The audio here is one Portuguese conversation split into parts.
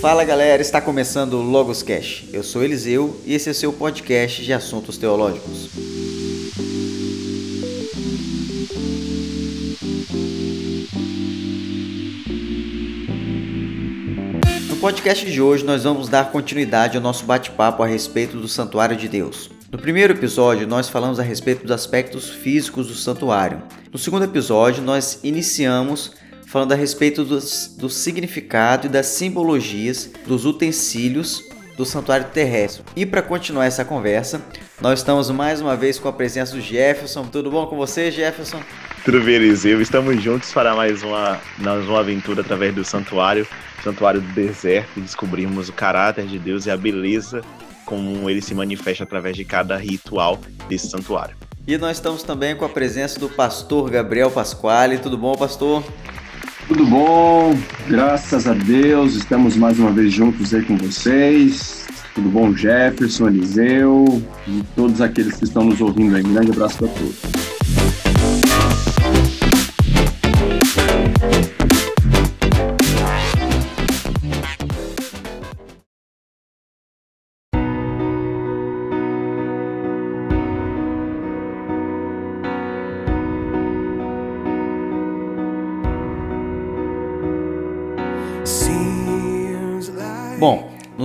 Fala galera, está começando o Logos Cash. Eu sou Eliseu e esse é seu podcast de assuntos teológicos. No podcast de hoje nós vamos dar continuidade ao nosso bate-papo a respeito do Santuário de Deus. No primeiro episódio, nós falamos a respeito dos aspectos físicos do santuário. No segundo episódio, nós iniciamos falando a respeito dos, do significado e das simbologias dos utensílios do santuário terrestre. E para continuar essa conversa, nós estamos mais uma vez com a presença do Jefferson. Tudo bom com você, Jefferson? Tudo bem, Eliseu. Estamos juntos para mais uma, mais uma aventura através do santuário, santuário do deserto, e descobrimos o caráter de Deus e a beleza como ele se manifesta através de cada ritual desse santuário. E nós estamos também com a presença do pastor Gabriel Pasquale. Tudo bom, pastor? Tudo bom, graças a Deus, estamos mais uma vez juntos aí com vocês. Tudo bom, Jefferson, Eliseu e todos aqueles que estão nos ouvindo aí. Um grande abraço para todos.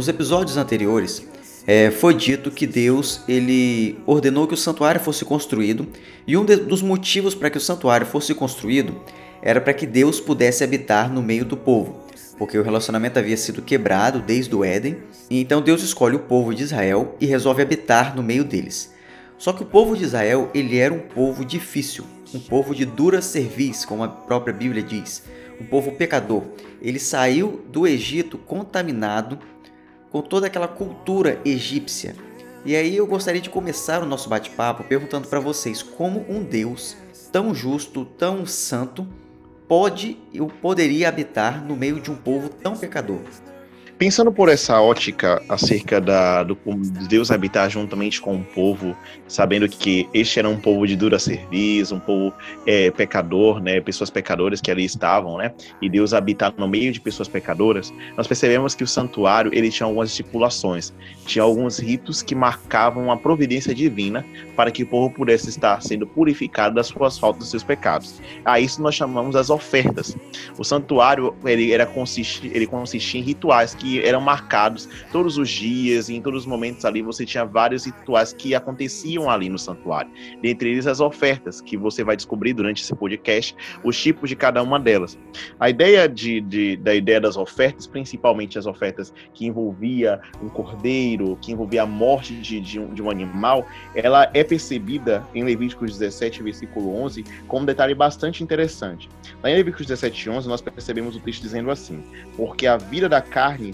Nos episódios anteriores é, foi dito que Deus ele ordenou que o santuário fosse construído e um de, dos motivos para que o santuário fosse construído era para que Deus pudesse habitar no meio do povo, porque o relacionamento havia sido quebrado desde o Éden, e então Deus escolhe o povo de Israel e resolve habitar no meio deles. Só que o povo de Israel ele era um povo difícil, um povo de dura cerviz, como a própria Bíblia diz um povo pecador. Ele saiu do Egito contaminado com toda aquela cultura egípcia. E aí eu gostaria de começar o nosso bate-papo perguntando para vocês como um Deus tão justo, tão santo, pode ou poderia habitar no meio de um povo tão pecador. Pensando por essa ótica acerca da, do de Deus habitar juntamente com o povo, sabendo que este era um povo de dura serviço, um povo é, pecador, né, pessoas pecadoras que ali estavam, né, e Deus habitar no meio de pessoas pecadoras, nós percebemos que o santuário ele tinha algumas estipulações, tinha alguns ritos que marcavam a providência divina para que o povo pudesse estar sendo purificado das suas faltas, dos seus pecados. A isso nós chamamos as ofertas. O santuário ele era consistia, ele consistia em rituais que eram marcados todos os dias e em todos os momentos ali você tinha vários rituais que aconteciam ali no santuário. Dentre eles as ofertas, que você vai descobrir durante esse podcast, os tipos de cada uma delas. A ideia de, de da ideia das ofertas, principalmente as ofertas que envolvia um cordeiro, que envolvia a morte de, de, um, de um animal, ela é percebida em Levíticos 17, versículo 11, como um detalhe bastante interessante. Lá em Levíticos 17, 11, nós percebemos o texto dizendo assim: Porque a vida da carne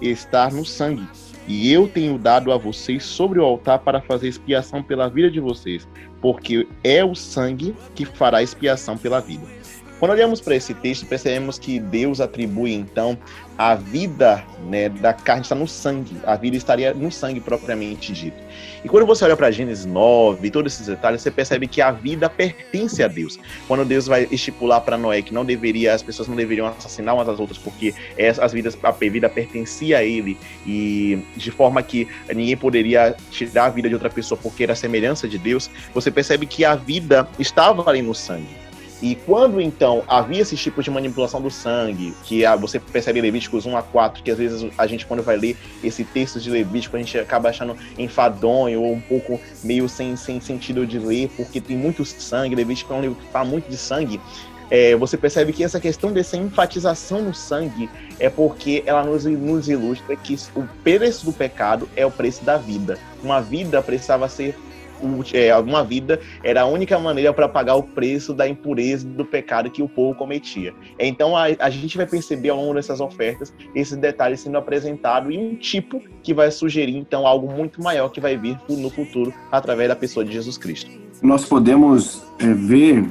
estar no sangue. E eu tenho dado a vocês sobre o altar para fazer expiação pela vida de vocês, porque é o sangue que fará expiação pela vida. Quando olhamos para esse texto, percebemos que Deus atribui então a vida né, da carne está no sangue, a vida estaria no sangue propriamente dito. E quando você olha para Gênesis 9 e todos esses detalhes, você percebe que a vida pertence a Deus. Quando Deus vai estipular para Noé que não deveria, as pessoas não deveriam assassinar umas às outras porque as vidas, a vida pertencia a ele e de forma que ninguém poderia tirar a vida de outra pessoa porque era a semelhança de Deus, você percebe que a vida estava ali no sangue. E quando então havia esses tipos de manipulação do sangue, que ah, você percebe em Levíticos 1 a 4, que às vezes a gente, quando vai ler esse texto de Levítico, a gente acaba achando enfadonho ou um pouco meio sem, sem sentido de ler, porque tem muito sangue. Levítico é um livro que fala muito de sangue. É, você percebe que essa questão dessa enfatização no sangue é porque ela nos, nos ilustra que o preço do pecado é o preço da vida. Uma vida precisava ser é, uma vida era a única maneira para pagar o preço da impureza do pecado que o povo cometia. Então a, a gente vai perceber ao longo dessas ofertas esses detalhes sendo apresentados e um tipo que vai sugerir então algo muito maior que vai vir no futuro através da pessoa de Jesus Cristo. Nós podemos é, ver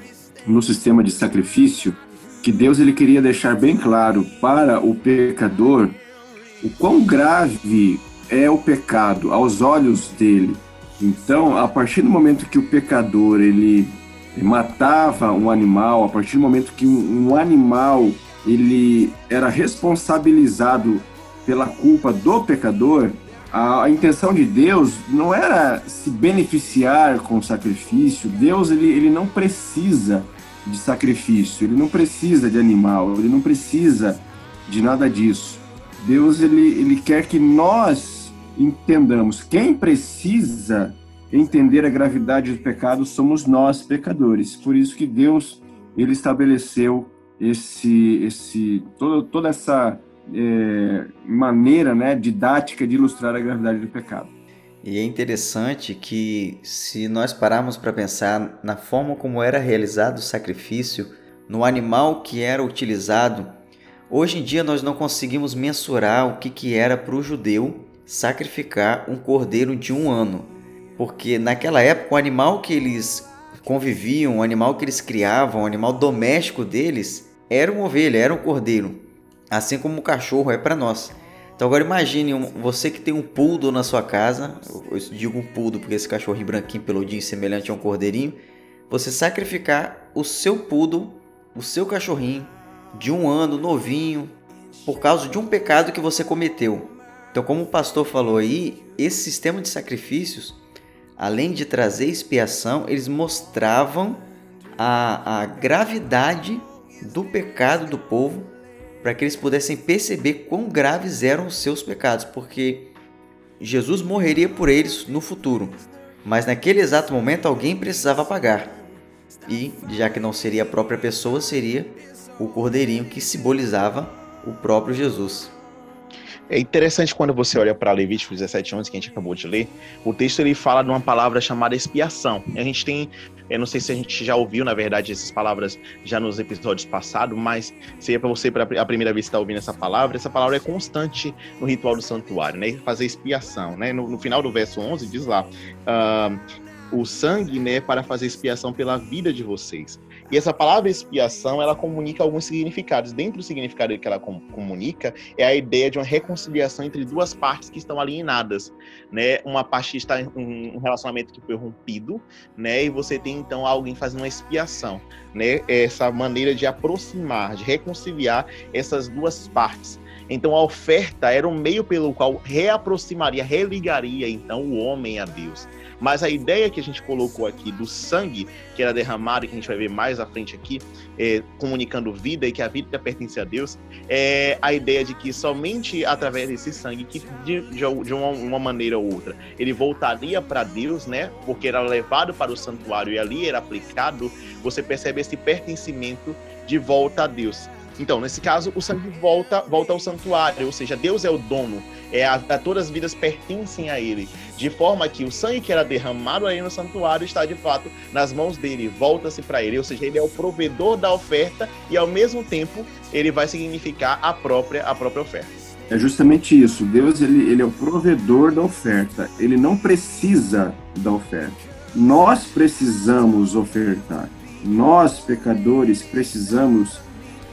no sistema de sacrifício que Deus ele queria deixar bem claro para o pecador o quão grave é o pecado aos olhos dele então, a partir do momento que o pecador ele matava um animal, a partir do momento que um, animal ele era responsabilizado pela culpa do pecador, a, a, intenção de Deus não era se beneficiar com o sacrifício. Deus ele, ele não precisa de sacrifício, ele não precisa de animal, ele não precisa de nada disso. Deus ele, ele quer que nós entendamos. Quem precisa entender a gravidade do pecado somos nós, pecadores. Por isso que Deus ele estabeleceu esse, esse toda, toda essa é, maneira né, didática de ilustrar a gravidade do pecado. E é interessante que, se nós pararmos para pensar na forma como era realizado o sacrifício, no animal que era utilizado, hoje em dia nós não conseguimos mensurar o que, que era para o judeu sacrificar um cordeiro de um ano. Porque naquela época o animal que eles conviviam, o animal que eles criavam, o animal doméstico deles, era uma ovelha, era um cordeiro. Assim como o cachorro é para nós. Então agora imagine você que tem um poodle na sua casa, eu digo um poodle porque esse cachorrinho branquinho peludinho semelhante a um cordeirinho, você sacrificar o seu poodle, o seu cachorrinho de um ano novinho por causa de um pecado que você cometeu. Então como o pastor falou aí, esse sistema de sacrifícios, além de trazer expiação, eles mostravam a, a gravidade do pecado do povo para que eles pudessem perceber quão graves eram os seus pecados, porque Jesus morreria por eles no futuro, mas naquele exato momento alguém precisava pagar. E, já que não seria a própria pessoa, seria o cordeirinho que simbolizava o próprio Jesus. É interessante quando você olha para Levítico 17, 11, que a gente acabou de ler, o texto ele fala de uma palavra chamada expiação. A gente tem, eu não sei se a gente já ouviu, na verdade, essas palavras já nos episódios passados, mas se é para você para a primeira vez estar tá ouvindo essa palavra, essa palavra é constante no ritual do santuário, né? Fazer expiação, né? No, no final do verso 11 diz lá, uh, o sangue, né, para fazer expiação pela vida de vocês. E essa palavra expiação, ela comunica alguns significados. Dentro do significado que ela com, comunica, é a ideia de uma reconciliação entre duas partes que estão alienadas, né? Uma parte está em um relacionamento que foi rompido, né? E você tem então alguém fazendo uma expiação, né? Essa maneira de aproximar, de reconciliar essas duas partes. Então a oferta era um meio pelo qual reaproximaria, religaria então o homem a Deus. Mas a ideia que a gente colocou aqui do sangue que era derramado, que a gente vai ver mais à frente aqui, é, comunicando vida e que a vida pertence a Deus, é a ideia de que somente através desse sangue, que de, de uma, uma, maneira ou outra, ele voltaria para Deus, né? Porque era levado para o santuário e ali era aplicado, você percebe esse pertencimento de volta a Deus. Então, nesse caso, o sangue volta, volta ao santuário, ou seja, Deus é o dono, é a, a, todas as vidas pertencem a Ele, de forma que o sangue que era derramado aí no santuário está de fato nas mãos dele, volta-se para Ele, ou seja, Ele é o provedor da oferta e ao mesmo tempo ele vai significar a própria a própria oferta. É justamente isso. Deus ele, ele é o provedor da oferta. Ele não precisa da oferta. Nós precisamos ofertar. Nós pecadores precisamos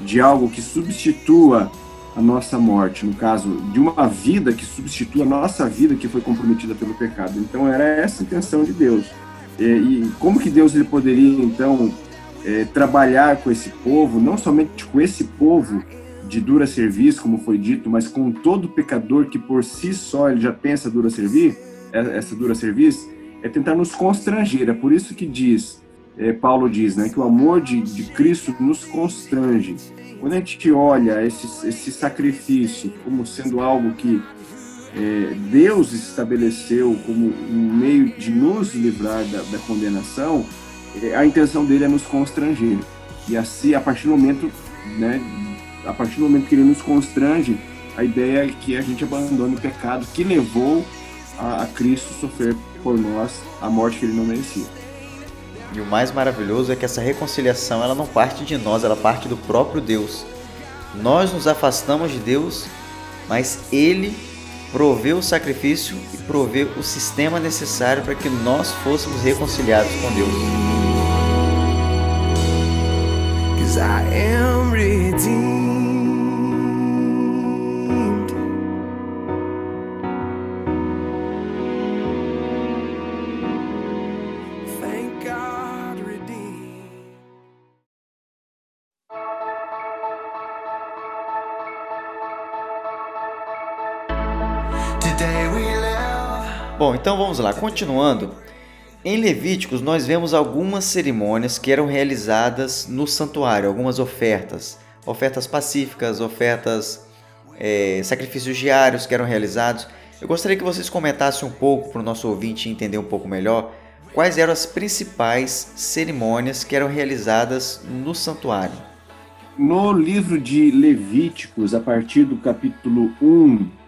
de algo que substitua a nossa morte, no caso, de uma vida que substitua a nossa vida que foi comprometida pelo pecado. Então era essa a intenção de Deus. E, e como que Deus ele poderia então é, trabalhar com esse povo, não somente com esse povo de dura serviço, como foi dito, mas com todo pecador que por si só ele já pensa dura servir, é, essa dura serviço, é tentar nos constranger. É por isso que diz é, Paulo diz, né, que o amor de, de Cristo nos constrange. Quando a gente olha esse, esse sacrifício como sendo algo que é, Deus estabeleceu como um meio de nos livrar da, da condenação, é, a intenção dele é nos constranger. E assim, a partir do momento, né, a partir do momento que ele nos constrange, a ideia é que a gente abandone o pecado que levou a, a Cristo sofrer por nós a morte que ele não merecia. E o mais maravilhoso é que essa reconciliação ela não parte de nós, ela parte do próprio Deus. Nós nos afastamos de Deus, mas Ele provê o sacrifício e provê o sistema necessário para que nós fôssemos reconciliados com Deus. I am redeemed. Então vamos lá, continuando. Em Levíticos, nós vemos algumas cerimônias que eram realizadas no santuário, algumas ofertas, ofertas pacíficas, ofertas, é, sacrifícios diários que eram realizados. Eu gostaria que vocês comentassem um pouco para o nosso ouvinte entender um pouco melhor quais eram as principais cerimônias que eram realizadas no santuário. No livro de Levíticos, a partir do capítulo 1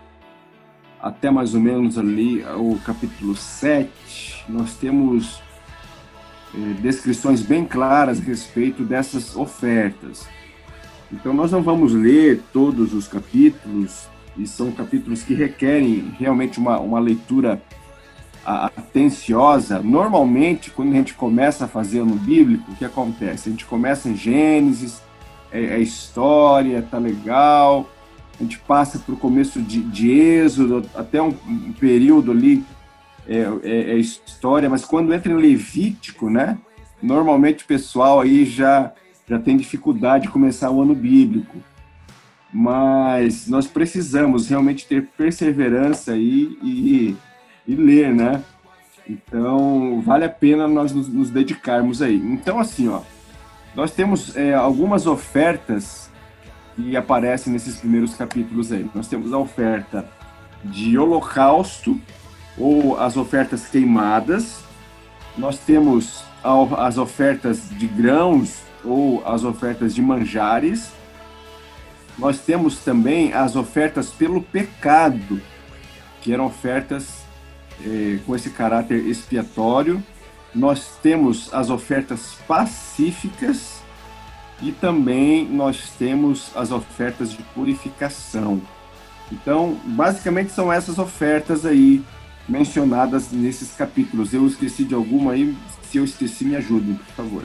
até mais ou menos ali o capítulo 7, nós temos eh, descrições bem claras a respeito dessas ofertas. Então, nós não vamos ler todos os capítulos, e são capítulos que requerem realmente uma, uma leitura atenciosa. Normalmente, quando a gente começa a fazer no bíblico, o que acontece? A gente começa em Gênesis, é, é história, tá legal, a gente passa para o começo de, de Êxodo, até um, um período ali é, é, é, história, mas quando entra em Levítico, né? Normalmente o pessoal aí já, já tem dificuldade de começar o ano bíblico. Mas nós precisamos realmente ter perseverança aí e, e ler, né? Então, vale a pena nós nos, nos dedicarmos aí. Então, assim, ó, nós temos é, algumas ofertas que aparece nesses primeiros capítulos aí. Nós temos a oferta de holocausto ou as ofertas queimadas. Nós temos as ofertas de grãos ou as ofertas de manjares. Nós temos também as ofertas pelo pecado, que eram ofertas eh, com esse caráter expiatório. Nós temos as ofertas pacíficas, e também nós temos as ofertas de purificação. Então, basicamente são essas ofertas aí mencionadas nesses capítulos. Eu esqueci de alguma aí, se eu esqueci, me ajudem, por favor.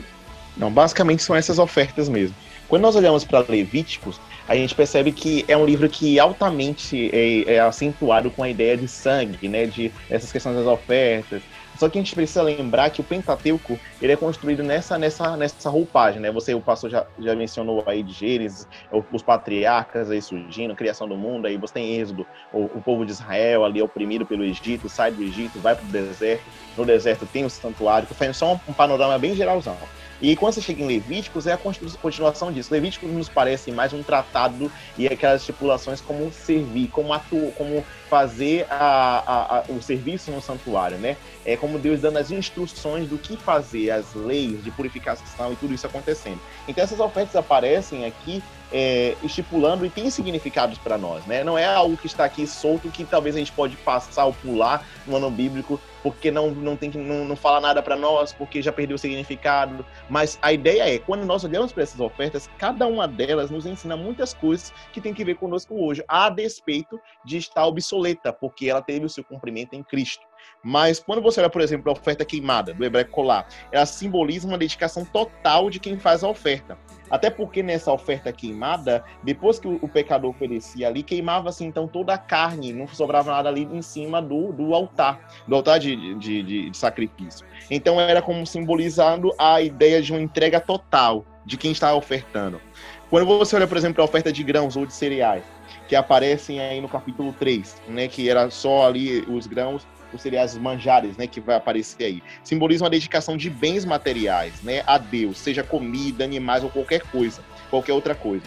Não, basicamente são essas ofertas mesmo. Quando nós olhamos para Levíticos, a gente percebe que é um livro que altamente é, é acentuado com a ideia de sangue, né, de essas questões das ofertas, só que a gente precisa lembrar que o Pentateuco ele é construído nessa, nessa, nessa roupagem, né? Você, o pastor já, já mencionou aí de Gênesis, os patriarcas aí surgindo, criação do mundo, aí você tem Êxodo, o, o povo de Israel ali oprimido pelo Egito, sai do Egito, vai para o deserto, no deserto tem o santuário, que faz só um, um panorama bem geralzão. E quando você chega em Levíticos, é a continuação disso. Levíticos nos parece mais um tratado e aquelas estipulações como servir, como atuar, como fazer a, a, a, o serviço no santuário, né? É como Deus dando as instruções do que fazer, as leis de purificação e tudo isso acontecendo. Então essas ofertas aparecem aqui é, estipulando e tem significados para nós, né? Não é algo que está aqui solto que talvez a gente pode passar ou pular no ano bíblico porque não não tem não, não fala nada para nós porque já perdeu o significado. Mas a ideia é quando nós olhamos para essas ofertas, cada uma delas nos ensina muitas coisas que tem que ver conosco hoje, a despeito de estar obsoleta, porque ela teve o seu cumprimento em Cristo. Mas quando você olha, por exemplo, a oferta queimada do hebraico colar, ela simboliza uma dedicação total de quem faz a oferta. Até porque nessa oferta queimada, depois que o, pecador oferecia ali, queimava-se então toda a carne, não sobrava nada ali em cima do, do altar, do altar de, de, de, de sacrifício. Então era como simbolizando a ideia de uma entrega total de quem está ofertando. Quando você olha, por exemplo, a oferta de grãos ou de cereais, que aparecem aí no capítulo 3, né, que era só ali os grãos os cereais manjares, né, que vai aparecer aí, simbolizam a dedicação de bens materiais, né, a Deus, seja comida, animais ou qualquer coisa, qualquer outra coisa.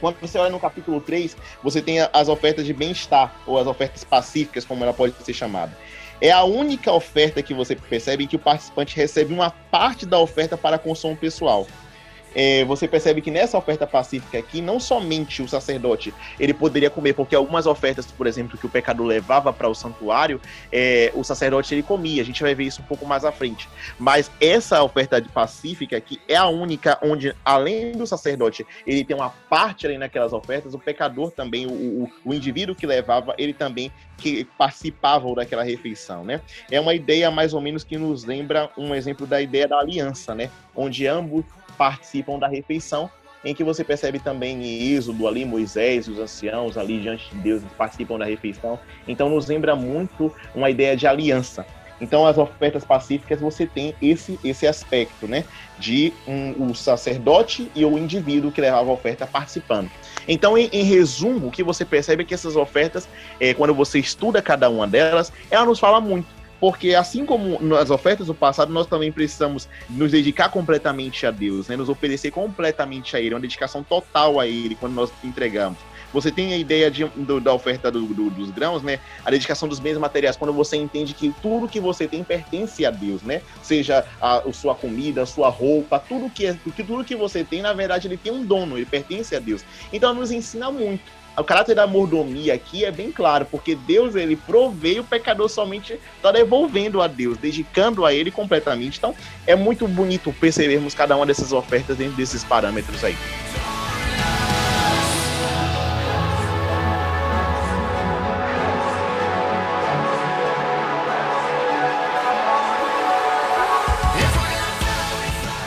Quando você olha no capítulo 3, você tem as ofertas de bem-estar, ou as ofertas pacíficas, como ela pode ser chamada. É a única oferta que você percebe que o participante recebe uma parte da oferta para consumo pessoal é, você percebe que nessa oferta pacífica aqui, não somente o sacerdote ele poderia comer, porque algumas ofertas, por exemplo, que o pecador levava para o santuário, é, o sacerdote ele comia. A gente vai ver isso um pouco mais à frente. Mas essa oferta pacífica aqui é a única onde, além do sacerdote, ele tem uma parte ali naquelas ofertas, o pecador também, o, o, o indivíduo que levava, ele também que participavam daquela refeição, né? É uma ideia mais ou menos que nos lembra um exemplo da ideia da aliança, né? Onde ambos participam da refeição, em que você percebe também em Êxodo ali, Moisés os anciãos ali diante de Deus participam da refeição. Então nos lembra muito uma ideia de aliança. Então, as ofertas pacíficas, você tem esse, esse aspecto, né? De um, o sacerdote e o indivíduo que levava a oferta participando. Então, em, em resumo, o que você percebe é que essas ofertas, é, quando você estuda cada uma delas, ela nos fala muito porque assim como nas ofertas do passado, nós também precisamos nos dedicar completamente a Deus, né? nos oferecer completamente a Ele, uma dedicação total a Ele quando nós entregamos. Você tem a ideia de, do, da oferta do, do, dos grãos, né? A dedicação dos bens materiais, quando você entende que tudo que você tem pertence a Deus, né? Seja a, a sua comida, a sua roupa, tudo que, é, tudo que você tem, na verdade, ele tem um dono, ele pertence a Deus. Então, nos ensina muito o caráter da mordomia aqui é bem claro, porque Deus ele provê o pecador somente está devolvendo a Deus, dedicando a Ele completamente. Então é muito bonito percebermos cada uma dessas ofertas dentro desses parâmetros aí.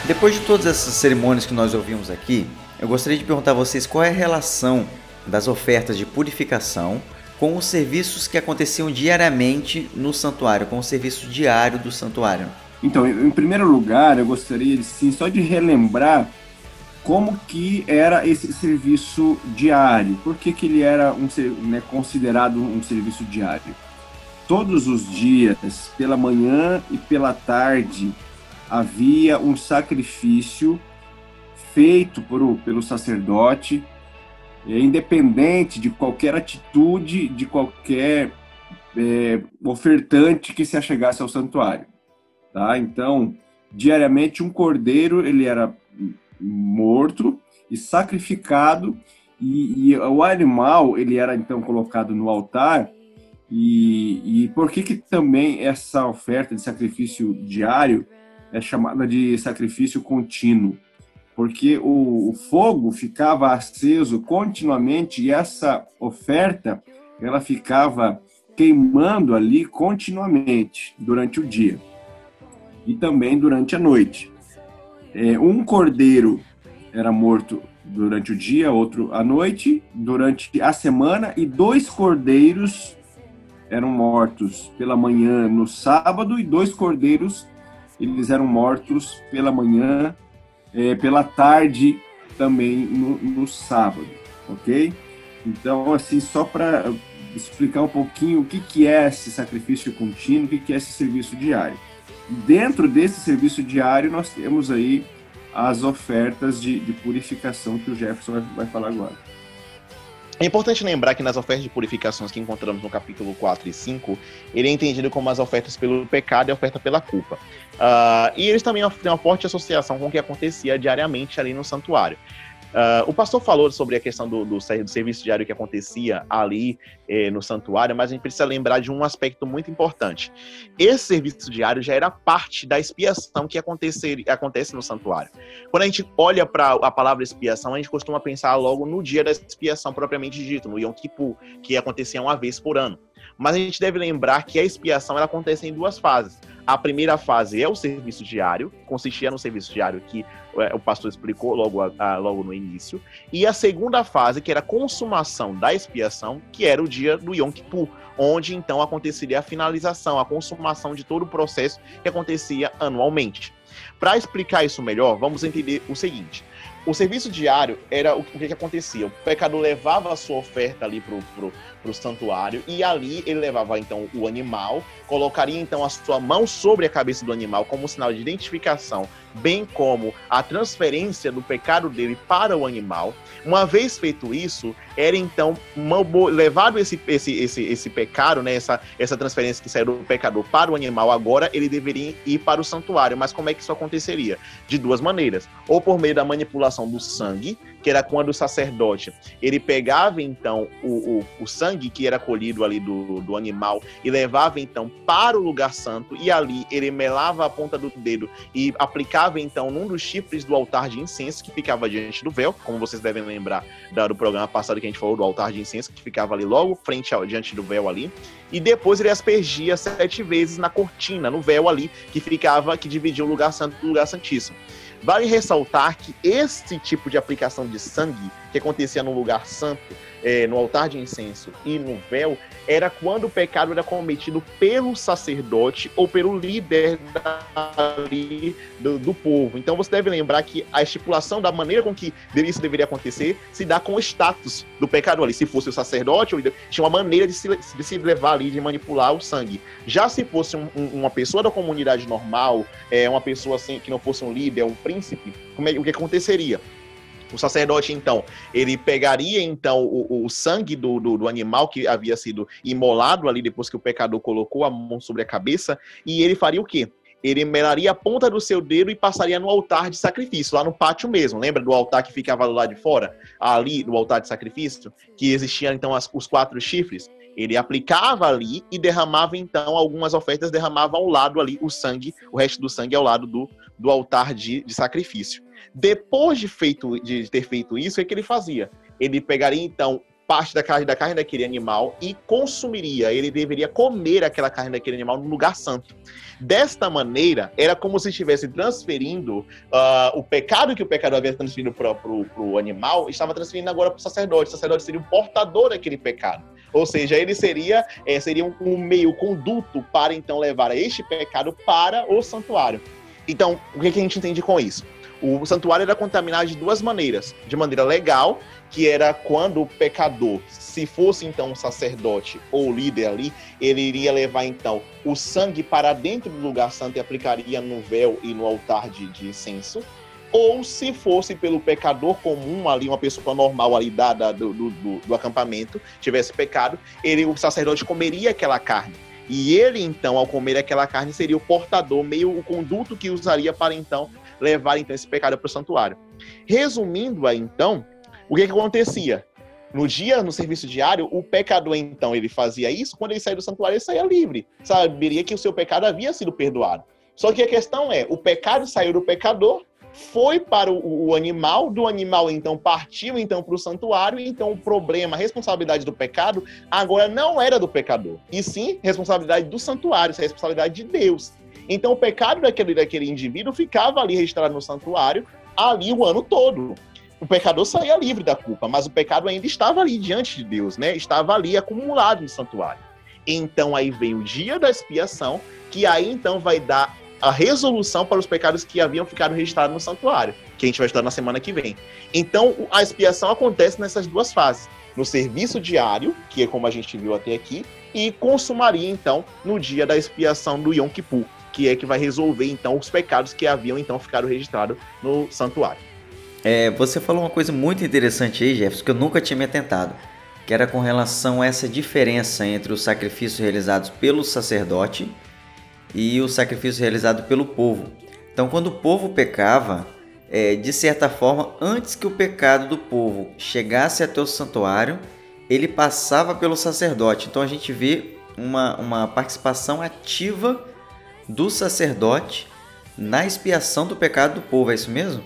Depois de todas essas cerimônias que nós ouvimos aqui, eu gostaria de perguntar a vocês qual é a relação das ofertas de purificação com os serviços que aconteciam diariamente no santuário, com o serviço diário do santuário. Então, em primeiro lugar, eu gostaria sim só de relembrar como que era esse serviço diário, por que, que ele era um, né, considerado um serviço diário. Todos os dias, pela manhã e pela tarde, havia um sacrifício feito por, pelo sacerdote independente de qualquer atitude, de qualquer é, ofertante que se achegasse ao santuário. Tá? Então, diariamente um cordeiro ele era morto e sacrificado e, e, o animal ele era então colocado no altar e, e por que que também essa oferta de sacrifício diário é chamada de sacrifício contínuo porque o, o fogo ficava aceso continuamente e essa oferta ela ficava queimando ali continuamente durante o dia e também durante a noite. É, um cordeiro era morto durante o dia, outro à noite, durante a semana, e dois cordeiros eram mortos pela manhã no sábado, e dois cordeiros eles eram mortos pela manhã é, pela tarde também no, no, sábado, ok? Então, assim, só para explicar um pouquinho o que, que é esse sacrifício contínuo, o que, que é esse serviço diário. Dentro desse serviço diário, nós temos aí as ofertas de, de purificação que o Jefferson vai, vai falar agora. É importante lembrar que nas ofertas de purificações que encontramos no capítulo 4 e 5, ele é entendido como as ofertas pelo pecado e a oferta pela culpa. Uh, e eles também têm uma forte associação com o que acontecia diariamente ali no santuário. Uh, o pastor falou sobre a questão do, do, do serviço diário que acontecia ali eh, no santuário, mas a gente precisa lembrar de um aspecto muito importante. Esse serviço diário já era parte da expiação que acontecer, acontece no santuário. Quando a gente olha para a palavra expiação, a gente costuma pensar logo no dia da expiação propriamente dito, no Yom Kippur, que acontecia uma vez por ano. Mas a gente deve lembrar que a expiação ela acontece em duas fases. A primeira fase é o serviço diário, consistia no serviço diário que é, o pastor explicou logo, logo no início. E a segunda fase, que era a consumação da expiação, que era o dia do Yom Kippur, onde então aconteceria a finalização, a consumação de todo o processo que acontecia anualmente. Para explicar isso melhor, vamos entender o seguinte: o serviço diário era o que, que acontecia. O pecador levava a sua oferta ali pro, pro, pro santuário e ali ele levava então o animal, colocaria então a sua mão sobre a cabeça do animal como sinal de identificação, bem como a transferência do pecado dele para o animal. Uma vez feito isso, era então levado esse, esse, esse, esse pecado, né, essa, essa transferência que saiu do pecador para o animal, agora ele deveria ir para o santuário. Mas como é que isso aconteceria? De duas maneiras. Ou por meio da manipulação do sangue, que era quando o sacerdote ele pegava então o, o, o sangue que era colhido ali do, do animal e levava então para o lugar santo, e ali ele melava a ponta do dedo e aplicava então num dos chifres do altar de incenso que ficava diante do véu, como vocês devem lembrar do programa passado que a gente falou do altar de incenso, que ficava ali logo frente ao, diante do véu ali. E depois ele aspergia sete vezes na cortina, no véu ali, que ficava, que dividia o lugar santo do lugar santíssimo. Vale ressaltar que esse tipo de aplicação de sangue que acontecia no lugar santo, é, no altar de incenso e no véu, era quando o pecado era cometido pelo sacerdote ou pelo líder dali, do, do, povo. Então você deve lembrar que a estipulação da maneira com que isso deveria acontecer se dá com o status do pecador ali. Se fosse o sacerdote, tinha uma maneira de se, de se levar ali, de manipular o sangue. Já se fosse um, um, uma pessoa da comunidade normal, é, uma pessoa assim que não fosse um líder, um príncipe, é, o que aconteceria? O sacerdote, então, ele pegaria, então, o, o sangue do, do, do, animal que havia sido imolado ali depois que o pecador colocou a mão sobre a cabeça, e ele faria o quê? Ele melaria a ponta do seu dedo e passaria no altar de sacrifício, lá no pátio mesmo. Lembra do altar que ficava do lado de fora? Ali, do altar de sacrifício, que existiam, então, as, os quatro chifres. Ele aplicava ali e derramava, então, algumas ofertas, derramava ao lado ali o sangue, o resto do sangue ao lado do, do altar de, de sacrifício. Depois de, feito, de ter feito isso, o que ele fazia? Ele pegaria então parte da carne da carne daquele animal e consumiria. Ele deveria comer aquela carne daquele animal no lugar santo. Desta maneira, era como se estivesse transferindo uh, o pecado que o pecador havia transferido para o animal, estava transferindo agora para o sacerdote. O sacerdote seria o portador daquele pecado. Ou seja, ele seria, é, seria um, um meio conduto para então levar este pecado para o santuário. Então, o que, que a gente entende com isso? O santuário era contaminado de duas maneiras. De maneira legal, que era quando o pecador, se fosse então um sacerdote ou líder ali, ele iria levar então o sangue para dentro do lugar santo e aplicaria no véu e no altar de, de incenso. Ou se fosse pelo pecador comum ali, uma pessoa normal ali da, da do, do, do, acampamento, tivesse pecado, ele, o sacerdote comeria aquela carne. E ele, então, ao comer aquela carne, seria o portador, meio o conduto que usaria para então levar então esse pecado para o santuário. Resumindo aí, então, o que, que acontecia? No dia, no serviço diário, o pecador, então, ele fazia isso, quando ele saía do santuário, ele saía livre. Saberia que o seu pecado havia sido perdoado. Só que a questão é, o pecado saiu do pecador, foi para o, o animal, do animal, então, partiu, então, para o santuário, então o problema, a responsabilidade do pecado, agora não era do pecador, e sim responsabilidade do santuário, isso é responsabilidade de Deus. Então o pecado daquele, daquele indivíduo ficava ali registrado no santuário ali o ano todo. O pecador saía livre da culpa, mas o pecado ainda estava ali diante de Deus, né? Estava ali acumulado no santuário. Então aí vem o dia da expiação, que aí então vai dar a resolução para os pecados que haviam ficado registrados no santuário, que a gente vai estudar na semana que vem. Então a expiação acontece nessas duas fases no serviço diário, que é como a gente viu até aqui, e consumaria então no dia da expiação do Yom Kippur, que é que vai resolver então os pecados que haviam então ficado registrados no santuário. É, você falou uma coisa muito interessante aí, Jefferson, que eu nunca tinha me atentado, que era com relação a essa diferença entre os sacrifícios realizados pelo sacerdote e o sacrifício realizado pelo povo. Então, quando o povo pecava, é, de certa forma, antes que o pecado do povo chegasse até o santuário, ele passava pelo sacerdote. Então, a gente vê uma, uma participação ativa do sacerdote na expiação do pecado do povo, é isso mesmo?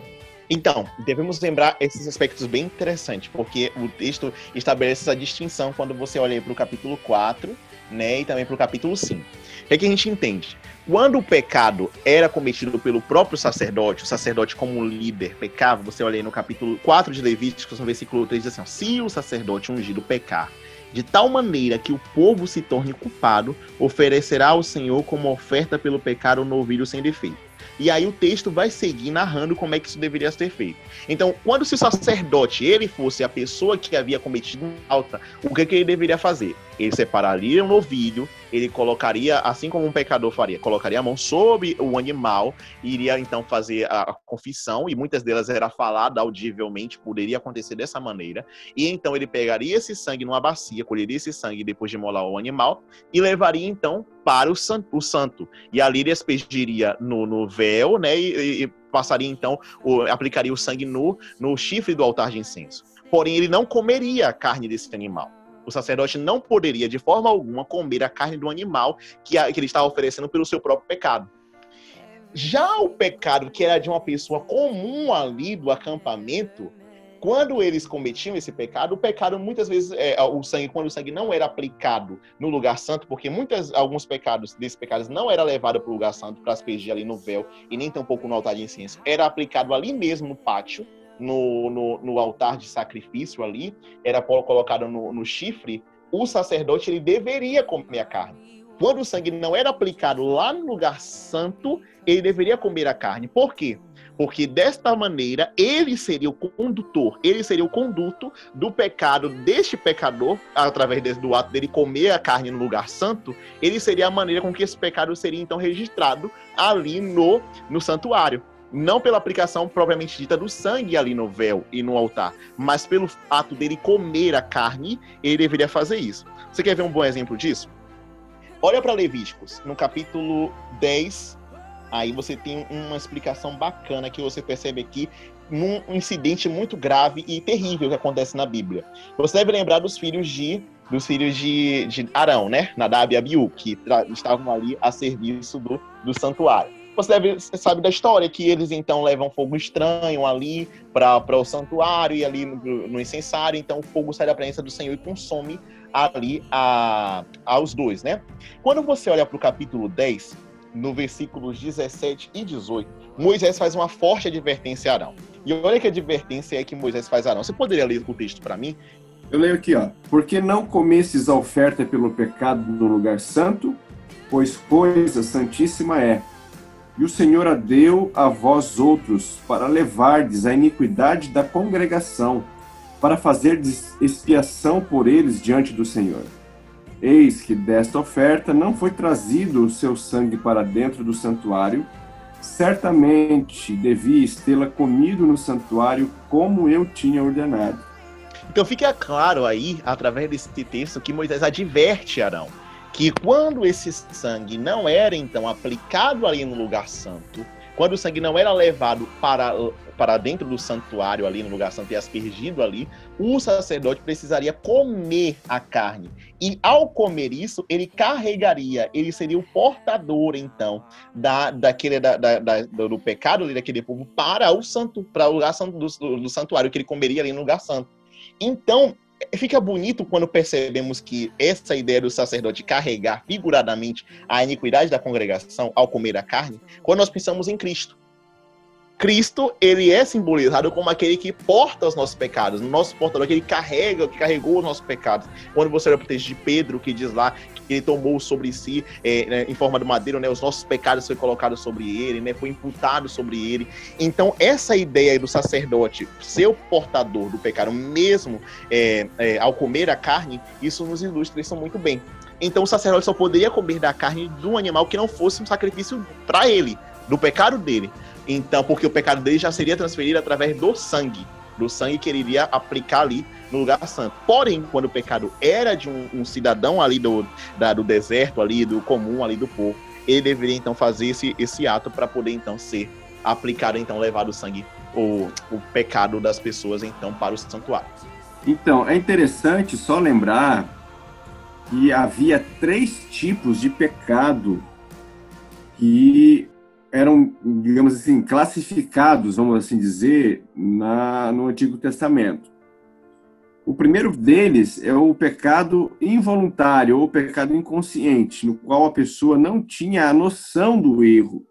Então, devemos lembrar esses aspectos bem interessantes, porque o texto estabelece essa distinção quando você olha para o capítulo 4, né, e também para o capítulo 5. O que, é que a gente entende? Quando o pecado era cometido pelo próprio sacerdote, o sacerdote como líder pecava, você olha aí no capítulo 4 de Levíticos, no versículo 3, diz assim, se o sacerdote ungido pecar de tal maneira que o povo se torne culpado, oferecerá ao Senhor como oferta pelo pecado um novilho sem defeito. E aí o texto vai seguir narrando como é que isso deveria ser feito. Então, quando se o sacerdote ele fosse a pessoa que havia cometido falta, o que, que ele deveria fazer? Ele separaria um novilho, ele colocaria, assim como um pecador faria, colocaria a mão sobre o animal, iria então fazer a confissão, e muitas delas era falada audivelmente, poderia acontecer dessa maneira, e então ele pegaria esse sangue numa bacia, colheria esse sangue depois de molar o animal, e levaria então para o santo, o santo. e ali ele aspergiria no, no véu, né, e, e passaria então, o, aplicaria o sangue no, no chifre do altar de incenso. Porém, ele não comeria a carne desse animal o sacerdote não poderia, de forma alguma, comer a carne do animal que, a, que ele estava oferecendo pelo seu próprio pecado. Já o pecado que era de uma pessoa comum ali do acampamento, quando eles cometiam esse pecado, o pecado muitas vezes, é, o sangue, quando o sangue não era aplicado no lugar santo, porque muitas, alguns pecados, desses pecados não era levado para o lugar santo para aspergir ali no véu e nem tampouco no altar de incenso, era aplicado ali mesmo no pátio, no, no, no altar de sacrifício ali, era colocado no, no chifre, o sacerdote ele deveria comer a carne. Quando o sangue não era aplicado lá no lugar santo, ele deveria comer a carne. Por quê? Porque desta maneira ele seria o condutor, ele seria o conduto do pecado deste pecador, através do ato dele comer a carne no lugar santo, ele seria a maneira com que esse pecado seria então registrado ali no, no santuário não pela aplicação propriamente dita do sangue ali no véu e no altar, mas pelo fato dele comer a carne, ele deveria fazer isso. Você quer ver um bom exemplo disso? Olha para Levíticos, no capítulo 10, aí você tem uma explicação bacana que você percebe aqui num incidente muito grave e terrível que acontece na Bíblia. Você deve lembrar dos filhos de dos filhos de, de Arão, né? Nadab e Abiú, que estavam ali a serviço do, do santuário. Você deve, sabe da história que eles então levam fogo estranho ali para o santuário e ali no, no incensário, então o fogo sai da presença do Senhor e consome ali a, aos dois, né? Quando você olha para o capítulo 10, no versículos 17 e 18, Moisés faz uma forte advertência a Arão. E olha que advertência é que Moisés faz a Arão. Você poderia ler o texto para mim? Eu leio aqui, ó. Porque não comesses a oferta pelo pecado no lugar santo, pois coisa santíssima é e o Senhor a deu a vós outros para levardes a iniquidade da congregação, para fazer expiação por eles diante do Senhor. Eis que desta oferta não foi trazido o seu sangue para dentro do santuário, certamente devias tê-la comido no santuário como eu tinha ordenado. Então fica claro aí, através desse texto, que Moisés adverte Arão que quando esse sangue não era então aplicado ali no lugar santo, quando o sangue não era levado para, para dentro do santuário ali no lugar santo e aspergido ali, o sacerdote precisaria comer a carne. E ao comer isso, ele carregaria, ele seria o portador então da, daquele da, da, da do pecado ali daquele povo para o santo, para o lugar santo do, do santuário que ele comeria ali no lugar santo. Então, fica bonito quando percebemos que essa ideia do sacerdote carregar figuradamente a iniquidade da congregação ao comer a carne, quando nós pensamos em Cristo. Cristo, ele é simbolizado como aquele que porta os nossos pecados, o nosso portador, aquele que carrega, que carregou os nossos pecados. Quando você olha para o texto de Pedro, que diz lá que ele tomou sobre si, é, né, em forma de madeira, né, os nossos pecados foi colocado sobre ele, né, foi imputado sobre ele. Então, essa ideia do sacerdote ser o portador do pecado, mesmo é, é, ao comer a carne, isso nos ilustra isso muito bem. Então, o sacerdote só poderia comer da carne de um animal que não fosse um sacrifício para ele, do pecado dele. Então, porque o pecado dele já seria transferido através do sangue, do sangue que ele iria aplicar ali no lugar santo. Porém, quando o pecado era de um, um cidadão ali do, da, do deserto, ali do comum, ali do povo, ele deveria então fazer esse, esse ato para poder então ser aplicado, então levar o sangue, o, o pecado das pessoas então para o santuário. Então, é interessante só lembrar que havia três tipos de pecado que eram, digamos assim, classificados, vamos assim dizer, na, no Antigo Testamento. O primeiro deles é o pecado involuntário ou pecado inconsciente, no qual a pessoa não tinha a noção do erro,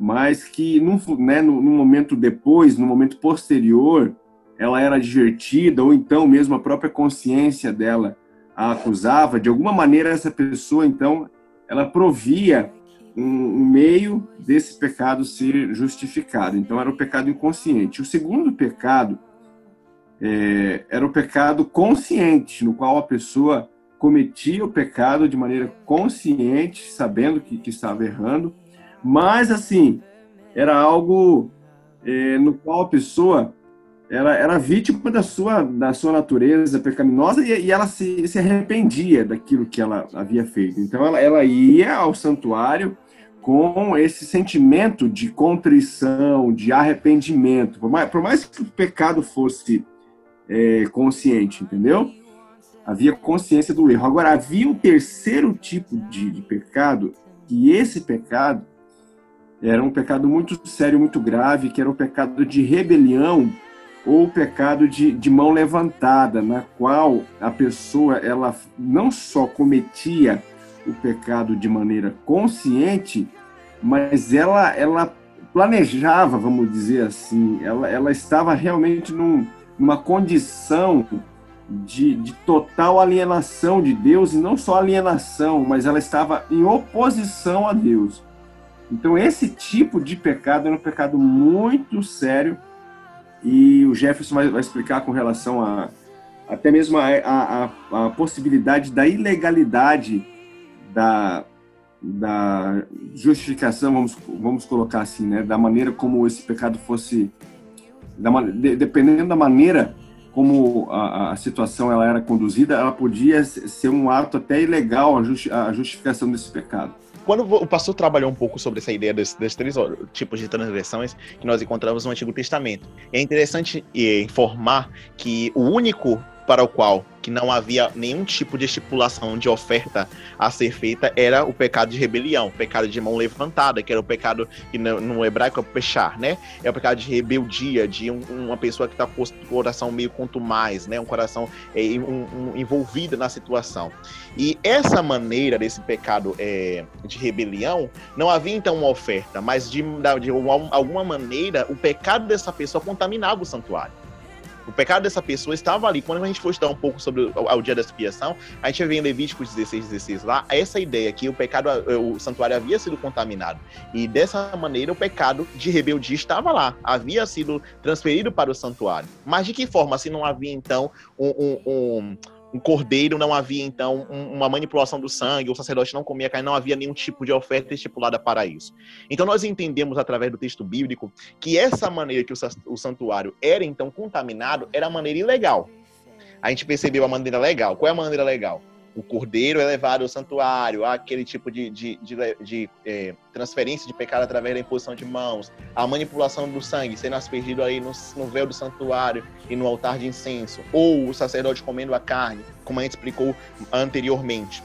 mas que no, né, no, momento depois, no momento posterior, ela era divertida ou então mesmo a própria consciência dela a acusava. De alguma maneira, essa pessoa, então, ela provia um, meio desse pecado ser justificado. Então, era o pecado inconsciente. O segundo pecado é, era o pecado consciente, no qual a pessoa cometia o pecado de maneira consciente, sabendo que, que estava errando, mas, assim, era algo é, no qual a pessoa era, era vítima da sua, da sua natureza pecaminosa e, e ela se, se arrependia daquilo que ela havia feito. Então, ela, ela ia ao santuário com esse sentimento de contrição, de arrependimento, por mais, por mais que o pecado fosse é, consciente, entendeu? Havia consciência do erro. Agora, havia um terceiro tipo de, de pecado, e esse pecado era um pecado muito sério, muito grave, que era o pecado de rebelião ou o pecado de, de mão levantada, na qual a pessoa ela não só cometia o pecado de maneira consciente, mas ela, ela planejava, vamos dizer assim, ela, ela estava realmente num, numa condição de, de, total alienação de Deus, e não só alienação, mas ela estava em oposição a Deus. Então, esse tipo de pecado era um pecado muito sério, e o Jefferson vai, vai explicar com relação a até mesmo a, a, a possibilidade da ilegalidade da, da justificação, vamos, vamos colocar assim, né, da maneira como esse pecado fosse, da, de, dependendo da maneira como a, a, situação ela era conduzida, ela podia ser um ato até ilegal a, justi a justificação desse pecado. Quando o pastor trabalhou um pouco sobre essa ideia desses, desses três tipos de transgressões que nós encontramos no Antigo Testamento, é interessante eh, informar que o único para o qual que não havia nenhum tipo de estipulação de oferta a ser feita era o pecado de rebelião, pecado de mão levantada, que era o pecado que no, no hebraico é pechar, né? É o pecado de rebeldia, de um, uma pessoa que está com o coração meio quanto mais, né? Um coração é, um, um, envolvido na situação. E essa maneira desse pecado é, de rebelião, não havia então uma oferta, mas de, de alguma maneira o pecado dessa pessoa contaminava o santuário. O pecado dessa pessoa estava ali. Quando a gente for estudar um pouco sobre o, o dia da expiação, a gente vê em Levíticos 16, 16 lá, essa ideia que o pecado, o santuário havia sido contaminado. E dessa maneira o pecado de rebeldia estava lá, havia sido transferido para o santuário. Mas de que forma, se não havia então um, um, um um cordeiro, não havia então um, uma manipulação do sangue, o sacerdote não comia carne, não havia nenhum tipo de oferta estipulada para isso. Então nós entendemos através do texto bíblico que essa maneira que o, o santuário era então contaminado era a maneira ilegal. A gente percebeu a maneira legal. Qual é a maneira legal? O cordeiro é levado ao santuário, há aquele tipo de, de, de, de é, transferência de pecado através da imposição de mãos, a manipulação do sangue sendo aspergido aí no, no véu do santuário e no altar de incenso, ou o sacerdote comendo a carne, como a gente explicou anteriormente.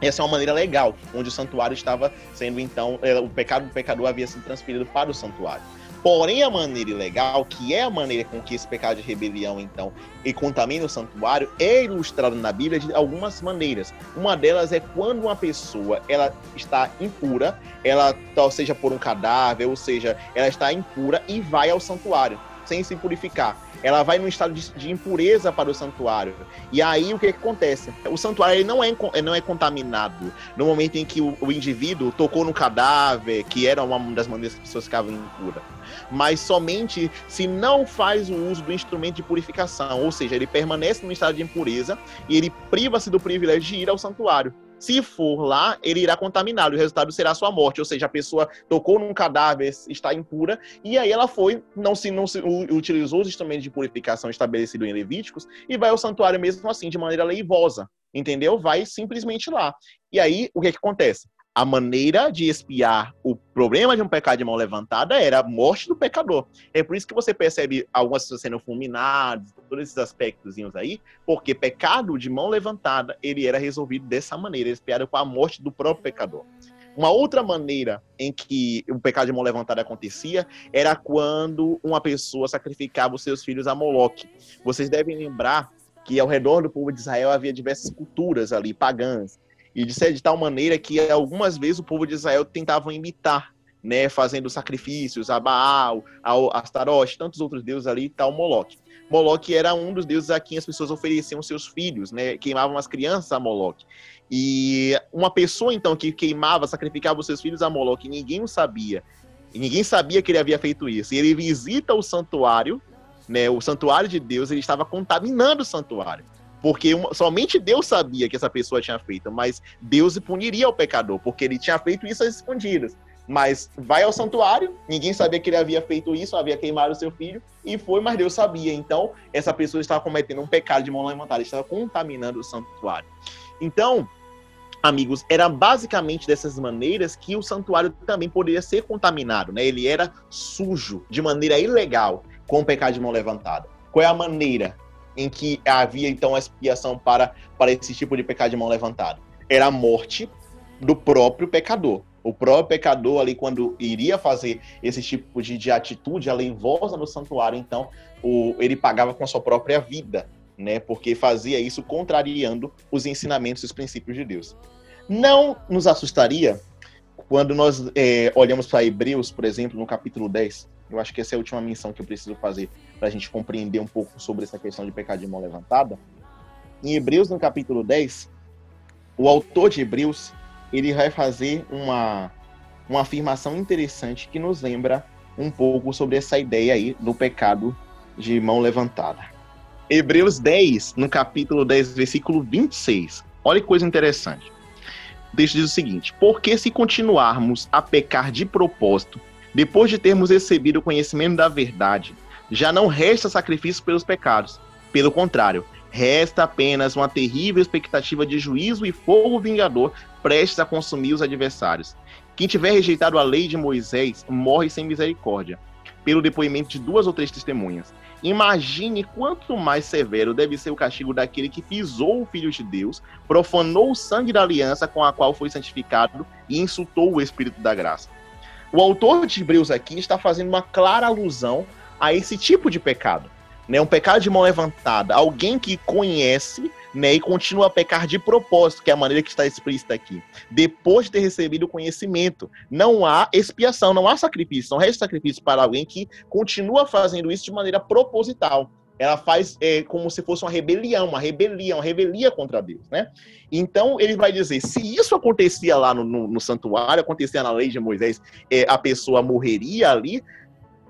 Essa é uma maneira legal, onde o santuário estava sendo então, é, o pecado do pecador havia sido transferido para o santuário. Porém, a maneira ilegal, que é a maneira com que esse pecado de rebelião, então, e contamina o santuário, é ilustrado na Bíblia de algumas maneiras. Uma delas é quando uma pessoa ela está impura, ela seja por um cadáver, ou seja, ela está impura e vai ao santuário sem se purificar. Ela vai num estado de, de impureza para o santuário. E aí o que, que acontece? O santuário não, é, não é contaminado no momento em que o, o indivíduo tocou no cadáver, que era uma das maneiras que as pessoas ficavam impuras mas somente se não faz o uso do instrumento de purificação, ou seja, ele permanece no estado de impureza e ele priva-se do privilégio de ir ao santuário. Se for lá, ele irá contaminá-lo, o resultado será sua morte. Ou seja, a pessoa tocou num cadáver, está impura, e aí ela foi, não se, não se utilizou os instrumentos de purificação estabelecidos em Levíticos, e vai ao santuário mesmo assim, de maneira leivosa. Entendeu? Vai simplesmente lá. E aí, o que, que acontece? A maneira de espiar o problema de um pecado de mão levantada era a morte do pecador. É por isso que você percebe algumas pessoas sendo fulminadas, todos esses aspectos aí, porque pecado de mão levantada, ele era resolvido dessa maneira, espiado com a morte do próprio pecador. Uma outra maneira em que o pecado de mão levantada acontecia era quando uma pessoa sacrificava os seus filhos a Moloque. Vocês devem lembrar que ao redor do povo de Israel havia diversas culturas ali, pagãs, e de de tal maneira que algumas vezes o povo de Israel tentava imitar, né, fazendo sacrifícios a Baal, a Astaroth, tantos outros deuses ali, tal Moloque. Moloque era um dos deuses a quem as pessoas ofereciam seus filhos, né, queimavam as crianças a Moloque. E uma pessoa então que queimava, sacrificava os seus filhos a Moloque, ninguém o sabia. E ninguém sabia que ele havia feito isso. E ele visita o santuário, né, o santuário de Deus, ele estava contaminando o santuário. Porque uma, somente Deus sabia que essa pessoa tinha feito, mas Deus puniria o pecador, porque ele tinha feito isso às escondidas. Mas vai ao santuário, ninguém sabia que ele havia feito isso, havia queimado o seu filho, e foi, mas Deus sabia. Então, essa pessoa estava cometendo um pecado de mão levantada, estava contaminando o santuário. Então, amigos, era basicamente dessas maneiras que o santuário também poderia ser contaminado, né? Ele era sujo, de maneira ilegal, com o pecado de mão levantada. Qual é a maneira? Em que havia então a expiação para, para esse tipo de pecado de mão levantada? Era a morte do próprio pecador. O próprio pecador ali, quando iria fazer esse tipo de, de atitude aleivosa no santuário, então o, ele pagava com a sua própria vida, né? Porque fazia isso contrariando os ensinamentos e os princípios de Deus. Não nos assustaria Quando nós é, olhamos para Hebreus, por exemplo, no capítulo 10, eu acho que essa é a última menção que eu preciso fazer para a gente compreender um pouco sobre essa questão de pecado de mão levantada. Em Hebreus, no capítulo 10, o autor de Hebreus, ele vai fazer uma, uma afirmação interessante que nos lembra um pouco sobre essa ideia aí do pecado de mão levantada. Hebreus 10, no capítulo 10, versículo 26. Olha que coisa interessante. O texto diz o seguinte: Porque se continuarmos a pecar de propósito, depois de termos recebido o conhecimento da verdade, já não resta sacrifício pelos pecados. Pelo contrário, resta apenas uma terrível expectativa de juízo e fogo vingador prestes a consumir os adversários. Quem tiver rejeitado a lei de Moisés morre sem misericórdia, pelo depoimento de duas ou três testemunhas. Imagine quanto mais severo deve ser o castigo daquele que pisou o Filho de Deus, profanou o sangue da aliança com a qual foi santificado e insultou o Espírito da graça. O autor de Hebreus aqui está fazendo uma clara alusão a esse tipo de pecado. Né? Um pecado de mão levantada. Alguém que conhece né, e continua a pecar de propósito, que é a maneira que está explícita aqui. Depois de ter recebido o conhecimento, não há expiação, não há sacrifício, não resta sacrifício para alguém que continua fazendo isso de maneira proposital ela faz é, como se fosse uma rebelião, uma rebelião, uma rebelia contra Deus, né? Então ele vai dizer, se isso acontecia lá no, no, no santuário, acontecia na lei de Moisés, é, a pessoa morreria ali,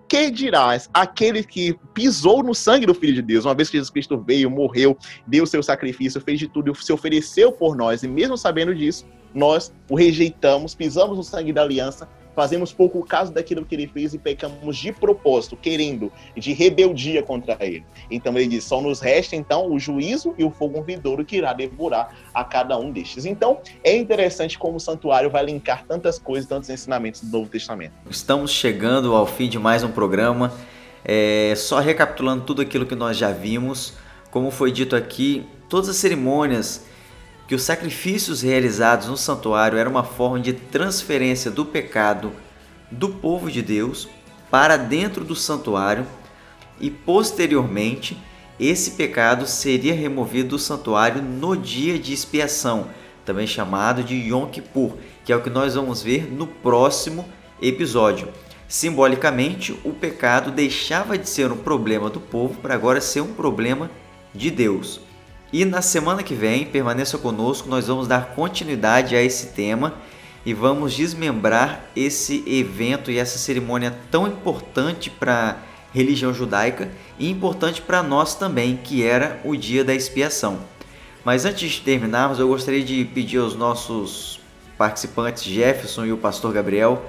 que dirás aquele que pisou no sangue do Filho de Deus, uma vez que Jesus Cristo veio, morreu, deu seu sacrifício, fez de tudo, se ofereceu por nós, e mesmo sabendo disso, nós o rejeitamos, pisamos no sangue da aliança fazemos pouco caso daquilo que ele fez e pecamos de propósito, querendo, de rebeldia contra ele. Então ele diz: só nos resta então o juízo e o fogo vidouro que irá devorar a cada um destes. Então é interessante como o santuário vai linkar tantas coisas, tantos ensinamentos do Novo Testamento. Estamos chegando ao fim de mais um programa. É, só recapitulando tudo aquilo que nós já vimos, como foi dito aqui, todas as cerimônias que os sacrifícios realizados no santuário eram uma forma de transferência do pecado do povo de Deus para dentro do santuário e posteriormente esse pecado seria removido do santuário no dia de expiação, também chamado de Yom Kippur, que é o que nós vamos ver no próximo episódio. Simbolicamente, o pecado deixava de ser um problema do povo para agora ser um problema de Deus. E na semana que vem, permaneça conosco, nós vamos dar continuidade a esse tema e vamos desmembrar esse evento e essa cerimônia tão importante para a religião judaica e importante para nós também, que era o dia da expiação. Mas antes de terminarmos, eu gostaria de pedir aos nossos participantes, Jefferson e o pastor Gabriel,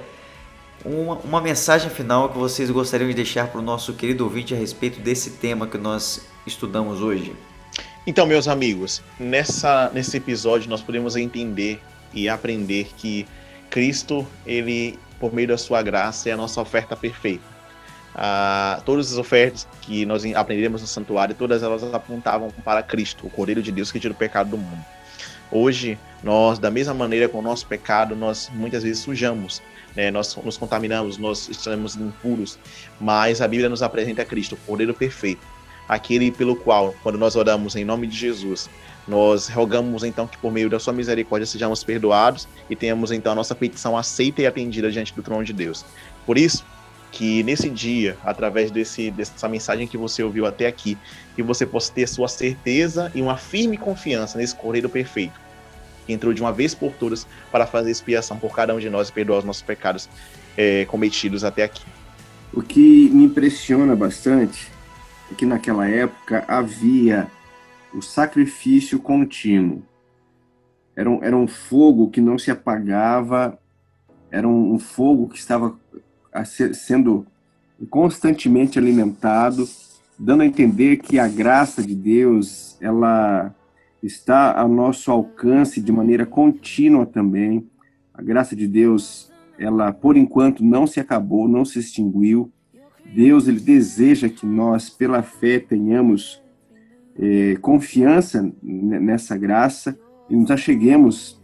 uma, uma mensagem final que vocês gostariam de deixar para o nosso querido ouvinte a respeito desse tema que nós estudamos hoje. Então, meus amigos, nessa, nesse episódio nós podemos entender e aprender que Cristo, ele, por meio da sua graça, é a nossa oferta perfeita. Ah, todas as ofertas que nós aprendemos no santuário, todas elas apontavam para Cristo, o Cordeiro de Deus que tira o pecado do mundo. Hoje, nós, da mesma maneira com o nosso pecado, nós muitas vezes sujamos, né? nós nos contaminamos, nós estamos impuros, mas a Bíblia nos apresenta Cristo, o Cordeiro perfeito, aquele pelo qual, quando nós oramos em nome de Jesus, nós rogamos então que por meio da sua misericórdia sejamos perdoados e tenhamos então a nossa petição aceita e atendida diante do trono de Deus. Por isso, que nesse dia, através desse, dessa mensagem que você ouviu até aqui, que você possa ter sua certeza e uma firme confiança nesse Correio Perfeito, que entrou de uma vez por todas para fazer expiação por cada um de nós e perdoar os nossos pecados é, cometidos até aqui. O que me impressiona bastante que naquela época havia o sacrifício contínuo. Era um, era um fogo que não se apagava, era um, um fogo que estava ser, sendo constantemente alimentado, dando a entender que a graça de Deus ela está ao nosso alcance de maneira contínua também. A graça de Deus, ela por enquanto não se acabou, não se extinguiu Deus ele deseja que nós, pela fé, tenhamos é, confiança nessa graça e nos acheguemos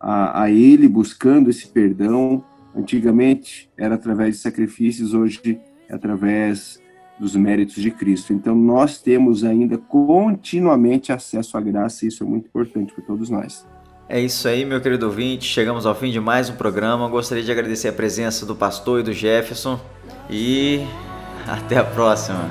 a, a Ele buscando esse perdão. Antigamente era através de sacrifícios, hoje é através dos méritos de Cristo. Então nós temos ainda continuamente acesso à graça e isso é muito importante para todos nós. É isso aí, meu querido ouvinte. Chegamos ao fim de mais um programa. Gostaria de agradecer a presença do pastor e do Jefferson. E até a próxima.